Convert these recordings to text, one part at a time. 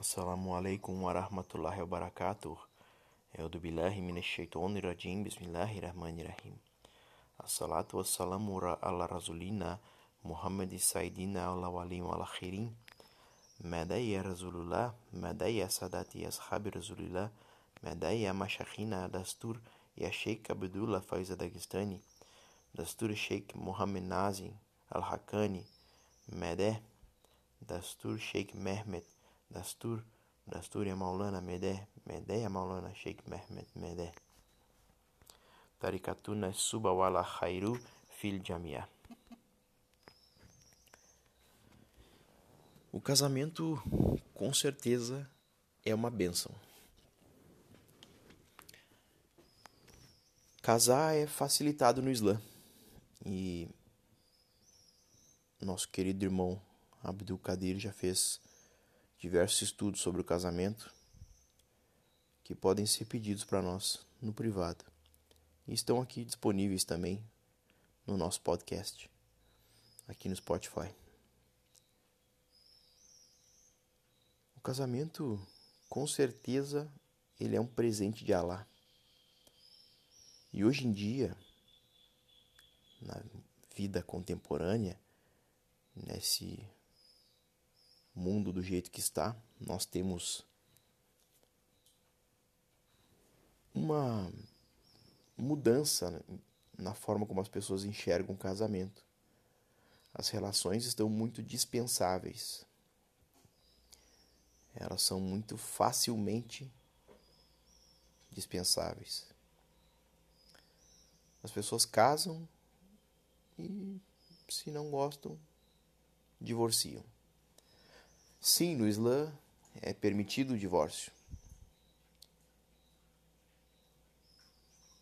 السلام عليكم ورحمة الله وبركاته أعوذ بالله من الشيطان الرجيم بسم الله الرحمن الرحيم الصلاة والسلام على رسولنا محمد سيدنا الأولين والآخرين مدى يا رسول الله مدى يا سادتي أصحاب رسول الله مدى يا مشايخنا دستور يا شيك عبد الله فايز داغستاني دستور شيك محمد نازي الحقاني مدى دستور شيك مهمت Dastur, Dastur ya Maulana Medeh, Medeh ya Maulana Sheikh Mehmet Medeh. Tarikatuna Suba wala Khairu Fil Jamia. O casamento, com certeza, é uma benção. Casar é facilitado no Islã. E nosso querido irmão Abdul Kadir já fez diversos estudos sobre o casamento que podem ser pedidos para nós no privado. E estão aqui disponíveis também no nosso podcast, aqui no Spotify. O casamento, com certeza, ele é um presente de Alá. E hoje em dia, na vida contemporânea, nesse mundo do jeito que está, nós temos uma mudança na forma como as pessoas enxergam o casamento. As relações estão muito dispensáveis. Elas são muito facilmente dispensáveis. As pessoas casam e, se não gostam, divorciam. Sim, no Islã é permitido o divórcio.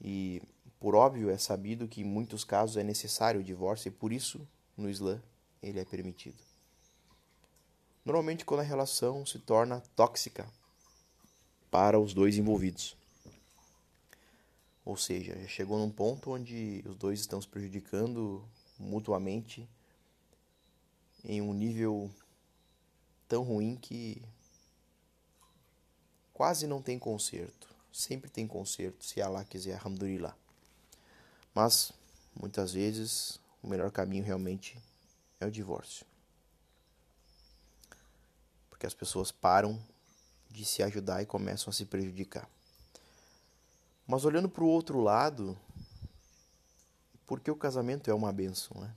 E, por óbvio, é sabido que em muitos casos é necessário o divórcio e por isso, no Islã, ele é permitido. Normalmente, quando a relação se torna tóxica para os dois envolvidos. Ou seja, chegou num ponto onde os dois estão se prejudicando mutuamente em um nível tão ruim que quase não tem conserto. Sempre tem conserto, se Allah quiser, alhamdulillah. Mas, muitas vezes, o melhor caminho realmente é o divórcio. Porque as pessoas param de se ajudar e começam a se prejudicar. Mas olhando para o outro lado, porque o casamento é uma benção, né?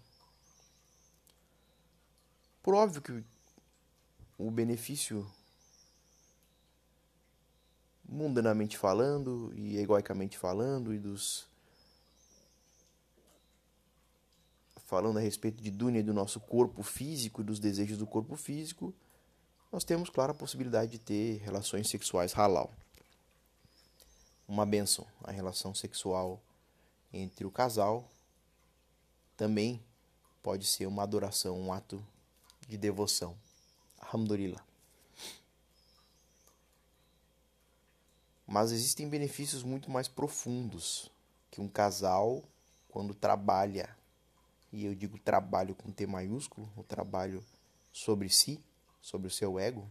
Por óbvio que o benefício mundanamente falando e egoicamente falando e dos falando a respeito de Dunya e do nosso corpo físico e dos desejos do corpo físico, nós temos, claro, a possibilidade de ter relações sexuais halal. Uma benção, a relação sexual entre o casal também pode ser uma adoração, um ato de devoção. Alhamdulillah. Mas existem benefícios muito mais profundos que um casal, quando trabalha, e eu digo trabalho com T maiúsculo, o trabalho sobre si, sobre o seu ego,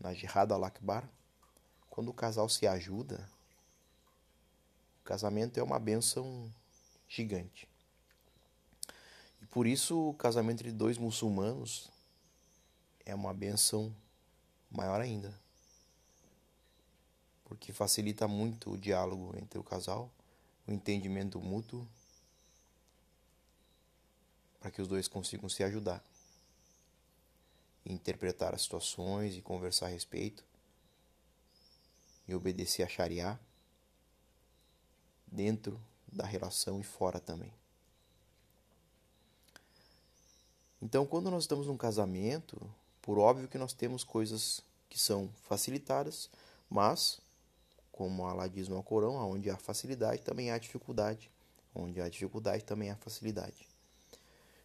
na Jihad al-Akbar, quando o casal se ajuda, o casamento é uma benção gigante. E por isso o casamento entre dois muçulmanos é uma benção maior ainda. Porque facilita muito o diálogo entre o casal, o entendimento mútuo, para que os dois consigam se ajudar, interpretar as situações e conversar a respeito, e obedecer a Sharia dentro da relação e fora também. Então, quando nós estamos num casamento, por óbvio que nós temos coisas que são facilitadas, mas, como Allah diz no Alcorão, onde há facilidade também há dificuldade, onde há dificuldade também há facilidade.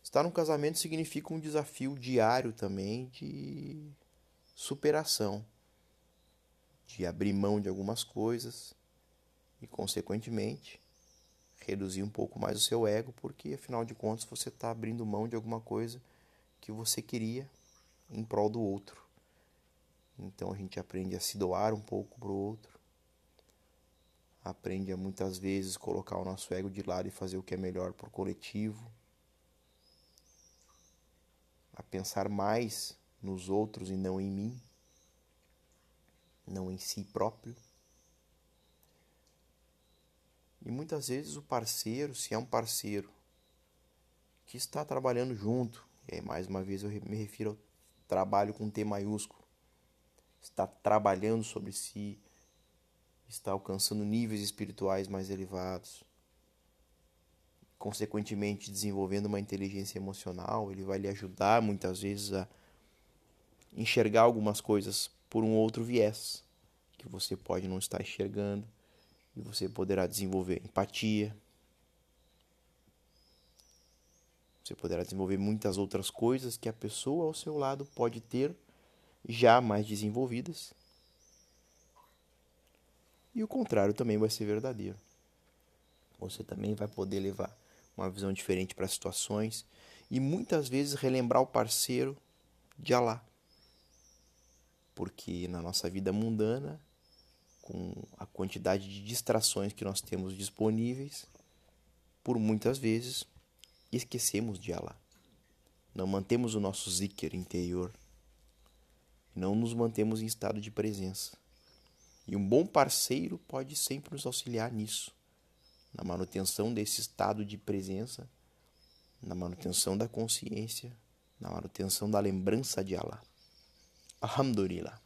Estar num casamento significa um desafio diário também de superação, de abrir mão de algumas coisas e, consequentemente, reduzir um pouco mais o seu ego, porque afinal de contas você está abrindo mão de alguma coisa que você queria em prol do outro. Então a gente aprende a se doar um pouco para o outro. Aprende a muitas vezes colocar o nosso ego de lado e fazer o que é melhor para o coletivo. A pensar mais nos outros e não em mim, não em si próprio. E muitas vezes o parceiro, se é um parceiro que está trabalhando junto, e aí mais uma vez eu me refiro trabalho com T maiúsculo, está trabalhando sobre si, está alcançando níveis espirituais mais elevados, consequentemente desenvolvendo uma inteligência emocional, ele vai lhe ajudar muitas vezes a enxergar algumas coisas por um outro viés que você pode não estar enxergando e você poderá desenvolver empatia. Você poderá desenvolver muitas outras coisas que a pessoa ao seu lado pode ter já mais desenvolvidas. E o contrário também vai ser verdadeiro. Você também vai poder levar uma visão diferente para situações e muitas vezes relembrar o parceiro de Alá. Porque na nossa vida mundana, com a quantidade de distrações que nós temos disponíveis, por muitas vezes esquecemos de Alá. Não mantemos o nosso zikr interior. Não nos mantemos em estado de presença. E um bom parceiro pode sempre nos auxiliar nisso, na manutenção desse estado de presença, na manutenção da consciência, na manutenção da lembrança de Allah. Alhamdulillah.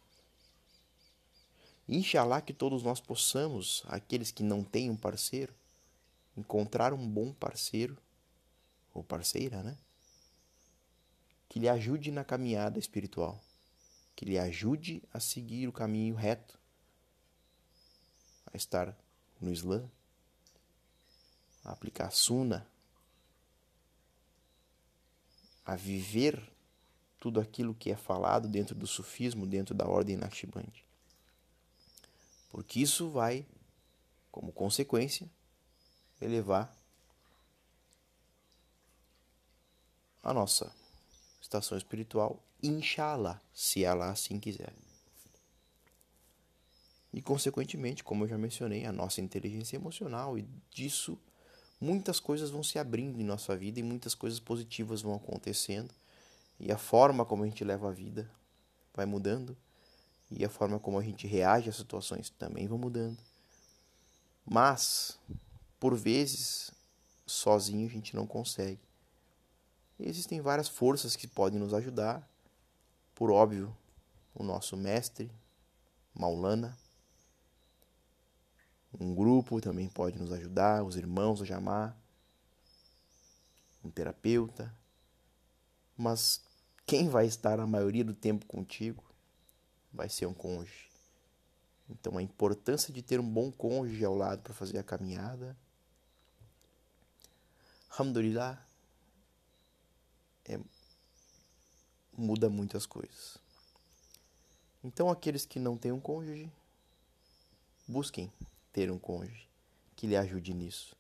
Inshallah que todos nós possamos, aqueles que não têm um parceiro, encontrar um bom parceiro, ou parceira, né? Que lhe ajude na caminhada espiritual, que lhe ajude a seguir o caminho reto, a estar no Islã, a aplicar a Sunna, a viver tudo aquilo que é falado dentro do sufismo, dentro da ordem Naqshbandi. Porque isso vai, como consequência, elevar a nossa estação espiritual, inshallah, se ela assim quiser. E, consequentemente, como eu já mencionei, a nossa inteligência emocional, e disso muitas coisas vão se abrindo em nossa vida e muitas coisas positivas vão acontecendo e a forma como a gente leva a vida vai mudando e a forma como a gente reage às situações também vai mudando. Mas, por vezes, sozinho a gente não consegue. Existem várias forças que podem nos ajudar. Por óbvio, o nosso mestre, Maulana. Um grupo também pode nos ajudar, os irmãos a chamar, um terapeuta. Mas quem vai estar a maioria do tempo contigo vai ser um cônjuge. Então a importância de ter um bom cônjuge ao lado para fazer a caminhada. Alhamdulillah muda muitas coisas. Então aqueles que não têm um cônjuge, busquem ter um cônjuge que lhe ajude nisso.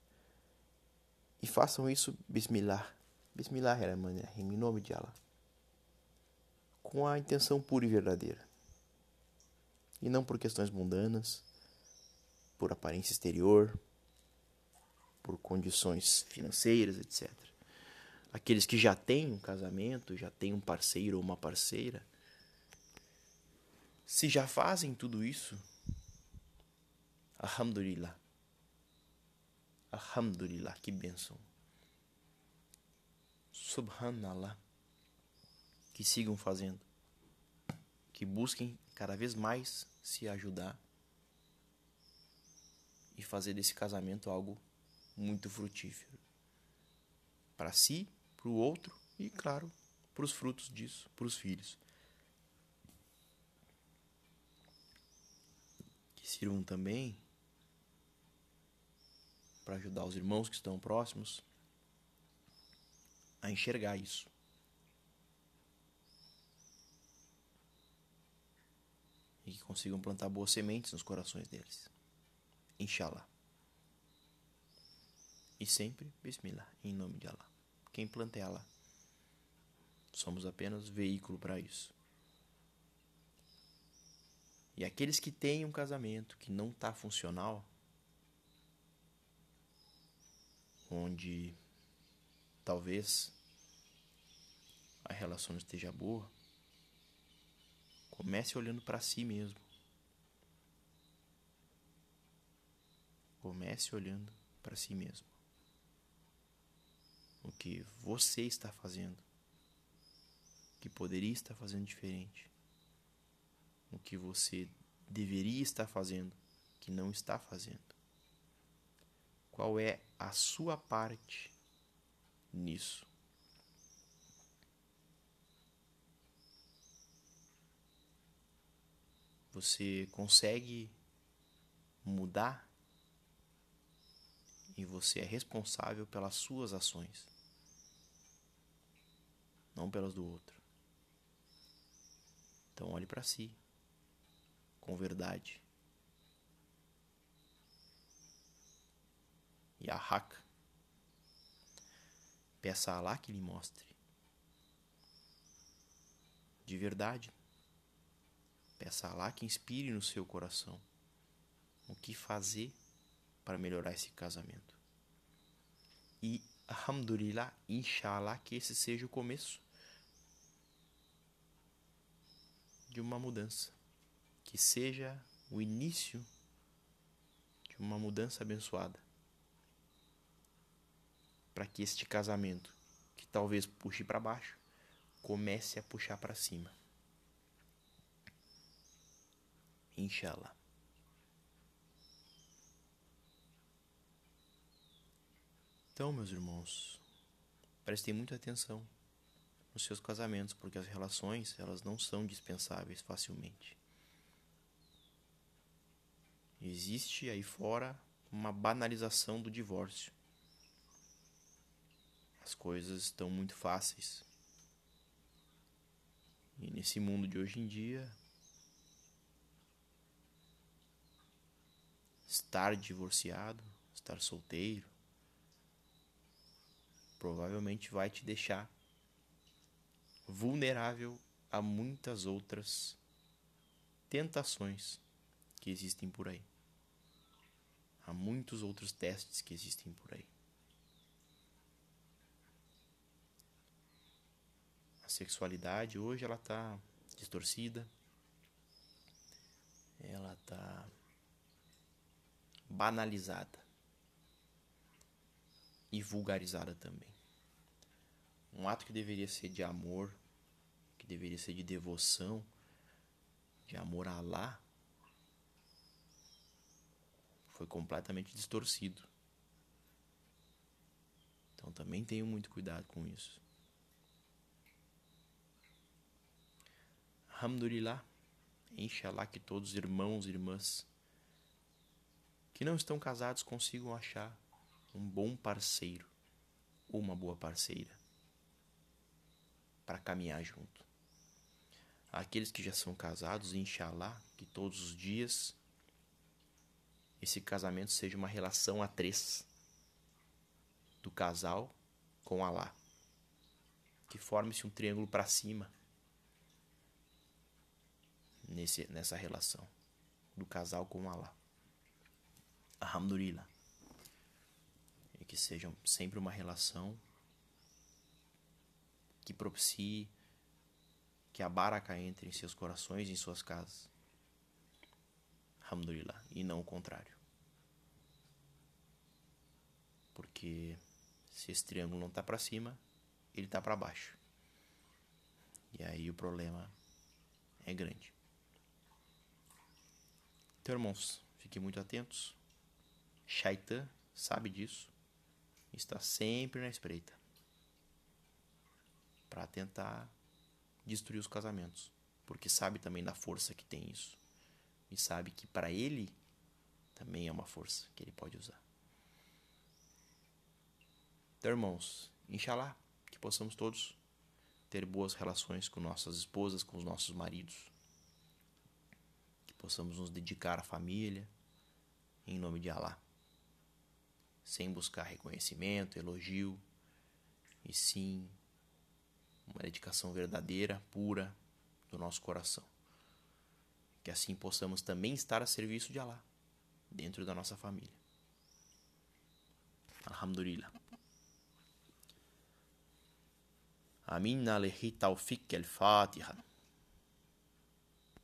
E façam isso Bismillah. Bismillah, em nome de Allah com a intenção pura e verdadeira. E não por questões mundanas, por aparência exterior, por condições financeiras, etc. Aqueles que já têm um casamento, já têm um parceiro ou uma parceira, se já fazem tudo isso, Alhamdulillah. Alhamdulillah, que bênção. Subhanallah que sigam fazendo, que busquem cada vez mais se ajudar e fazer desse casamento algo muito frutífero para si, para o outro e, claro, para os frutos disso, para os filhos. Que sirvam também para ajudar os irmãos que estão próximos a enxergar isso. e que consigam plantar boas sementes nos corações deles. Inshallah. E sempre, Bismillah, em nome de Allah. Quem planta Allah. Somos apenas veículo para isso. E aqueles que têm um casamento que não está funcional, onde talvez a relação esteja boa, comece olhando para si mesmo. Comece olhando para si mesmo. O que você está fazendo que poderia estar fazendo diferente. O que você deveria estar fazendo que não está fazendo. Qual é a sua parte nisso? Você consegue mudar e você é responsável pelas suas ações, não pelas do outro. Então olhe para si com verdade. E a Haka. Peça a Allah que lhe mostre. De verdade. Peça a Allah que inspire no seu coração o que fazer para melhorar esse casamento. E, alhamdulillah, inshallah, que esse seja o começo de uma mudança. Que seja o início de uma mudança abençoada para que este casamento, que talvez puxe para baixo, comece a puxar para cima. Inshallah. Então, meus irmãos, prestem muita atenção nos seus casamentos, porque as relações, elas não são dispensáveis facilmente. Existe aí fora uma banalização do divórcio. As coisas estão muito fáceis. E nesse mundo de hoje em dia, estar divorciado, estar solteiro, provavelmente vai te deixar vulnerável a muitas outras tentações que existem por aí. Há muitos outros testes que existem por aí. sexualidade hoje ela está distorcida, ela está banalizada e vulgarizada também. Um ato que deveria ser de amor, que deveria ser de devoção, de amor a Allah, foi completamente distorcido. Então também tenho muito cuidado com isso. Alhamdulillah, Inshallah que todos os irmãos e irmãs que não estão casados consigam achar um bom parceiro ou uma boa parceira para caminhar junto. Aqueles que já são casados, inshallah, que todos os dias esse casamento seja uma relação a três do casal com Allah. Que forme-se um triângulo para cima nesse, nessa relação do casal com Allah. Alhamdulillah. Que seja sempre uma relação que propicie que a baraka entre em seus corações e em suas casas. Alhamdulillah. E não o contrário. Porque se esse triângulo não está para cima, ele está para baixo. E aí o problema é grande. Então, irmãos, fiquem muito atentos. Shaitan sabe disso. Está sempre na espreita. Para tentar destruir os casamentos, porque sabe também da força que tem isso. E sabe que para ele também é uma força que ele pode usar. Então, irmãos, inshallah, que possamos todos ter boas relações com nossas esposas, com os nossos maridos, possamos nos dedicar à família em nome de Allah, sem buscar reconhecimento, elogio, e sim uma dedicação verdadeira, pura do nosso coração. Que assim possamos também estar a serviço de Allah, dentro da nossa família. Alhamdulillah. Amin alehi tawfiq al-Fatiha.